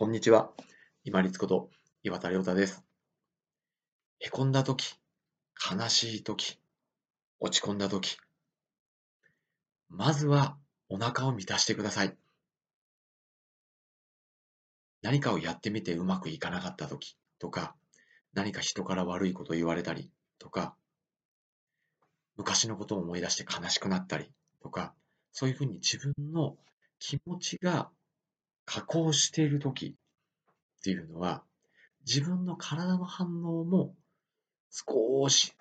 こんにちは。今立こと岩田亮太です。へこんだとき、悲しいとき、落ち込んだとき、まずはお腹を満たしてください。何かをやってみてうまくいかなかったときとか、何か人から悪いこと言われたりとか、昔のことを思い出して悲しくなったりとか、そういうふうに自分の気持ちが加工している時っていうのは、自分の体の反応も少し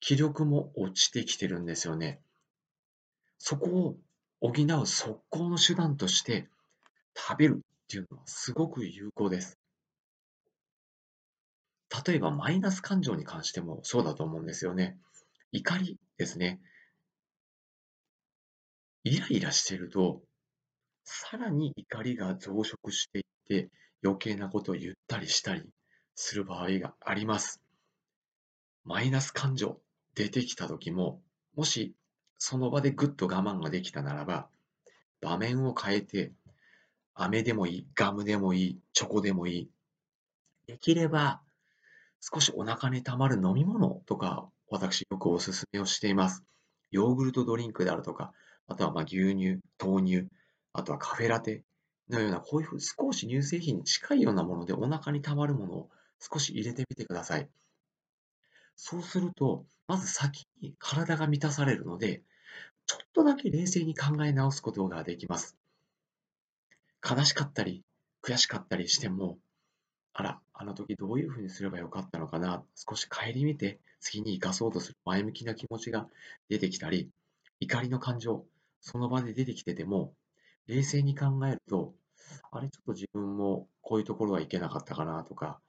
気力も落ちてきてるんですよね。そこを補う速攻の手段として食べるっていうのはすごく有効です。例えばマイナス感情に関してもそうだと思うんですよね。怒りですね。イライラしてるとさらに怒りが増殖していって、余計なことを言ったりしたりする場合があります。マイナス感情出てきた時も、もしその場でぐっと我慢ができたならば、場面を変えて、飴でもいい、ガムでもいい、チョコでもいい。できれば、少しお腹にたまる飲み物とか、私よくお勧めをしています。ヨーグルトドリンクであるとか、あとはま牛乳、豆乳、あとはカフェラテのような、こういうふうに少し乳製品に近いようなものでお腹にたまるものを少し入れてみてください。そうすると、まず先に体が満たされるので、ちょっとだけ冷静に考え直すことができます。悲しかったり、悔しかったりしても、あら、あの時どういうふうにすればよかったのかな、少し顧みて次に生かそうとする前向きな気持ちが出てきたり、怒りの感情、その場で出てきてても、冷静に考えると、あれ、ちょっと自分もこういうところはいけなかったかなとか、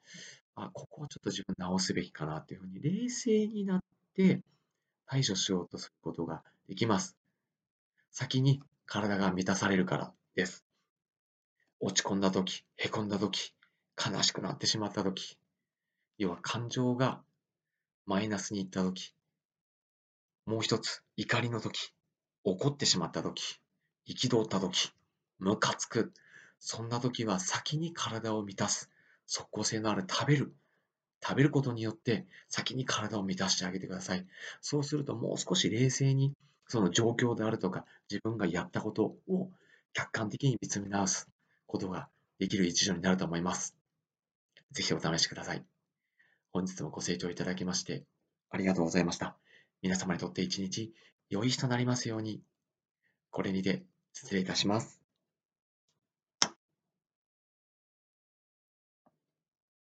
あ、ここをちょっと自分直すべきかなっていうふうに冷静になって対処しようとすることができます。先に体が満たされるからです。落ち込んだ時、へこんだ時、悲しくなってしまった時、要は感情がマイナスにいった時、もう一つ、怒りの時、怒ってしまった時、憤った時、ムカつく。そんな時は先に体を満たす。即効性のある食べる。食べることによって先に体を満たしてあげてください。そうするともう少し冷静にその状況であるとか自分がやったことを客観的に見つめ直すことができる一助になると思います。ぜひお試しください。本日もご清聴いただきましてありがとうございました。皆様にとって一日良い日となりますように。これにて失礼いたします。